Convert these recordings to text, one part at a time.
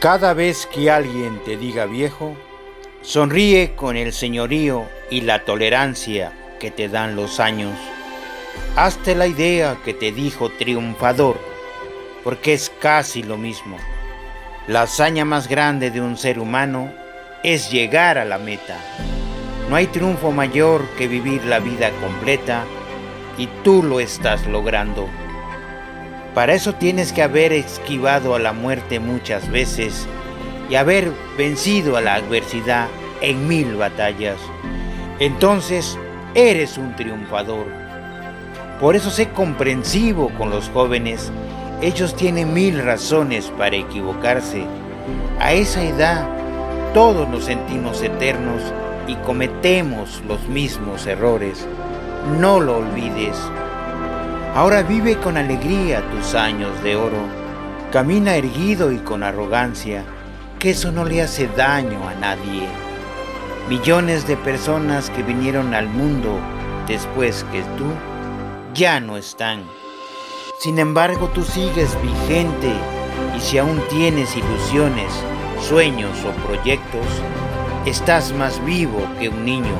Cada vez que alguien te diga viejo, sonríe con el señorío y la tolerancia que te dan los años. Hazte la idea que te dijo triunfador, porque es casi lo mismo. La hazaña más grande de un ser humano es llegar a la meta. No hay triunfo mayor que vivir la vida completa y tú lo estás logrando. Para eso tienes que haber esquivado a la muerte muchas veces y haber vencido a la adversidad en mil batallas. Entonces eres un triunfador. Por eso sé comprensivo con los jóvenes. Ellos tienen mil razones para equivocarse. A esa edad todos nos sentimos eternos y cometemos los mismos errores. No lo olvides. Ahora vive con alegría tus años de oro. Camina erguido y con arrogancia, que eso no le hace daño a nadie. Millones de personas que vinieron al mundo después que tú ya no están. Sin embargo, tú sigues vigente y si aún tienes ilusiones, sueños o proyectos, estás más vivo que un niño.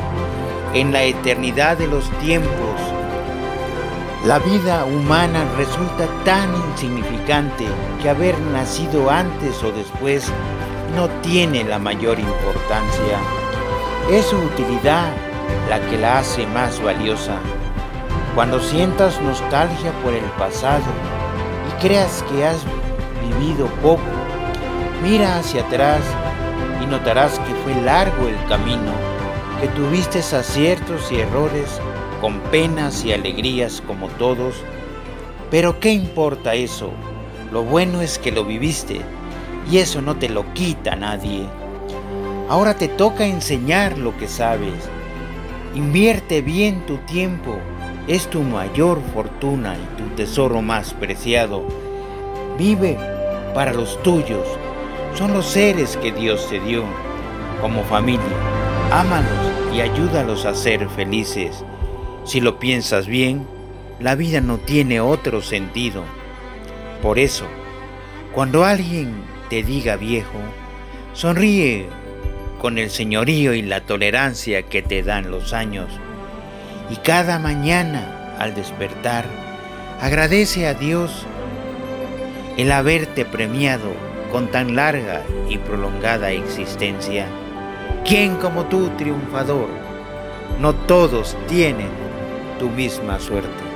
En la eternidad de los tiempos, la vida humana resulta tan insignificante que haber nacido antes o después no tiene la mayor importancia. Es su utilidad la que la hace más valiosa. Cuando sientas nostalgia por el pasado y creas que has vivido poco, mira hacia atrás y notarás que fue largo el camino, que tuviste aciertos y errores con penas y alegrías como todos, pero ¿qué importa eso? Lo bueno es que lo viviste y eso no te lo quita nadie. Ahora te toca enseñar lo que sabes. Invierte bien tu tiempo, es tu mayor fortuna y tu tesoro más preciado. Vive para los tuyos, son los seres que Dios te dio como familia. Ámalos y ayúdalos a ser felices. Si lo piensas bien, la vida no tiene otro sentido. Por eso, cuando alguien te diga viejo, sonríe con el señorío y la tolerancia que te dan los años. Y cada mañana, al despertar, agradece a Dios el haberte premiado con tan larga y prolongada existencia. ¿Quién como tú, triunfador? No todos tienen tu misma suerte.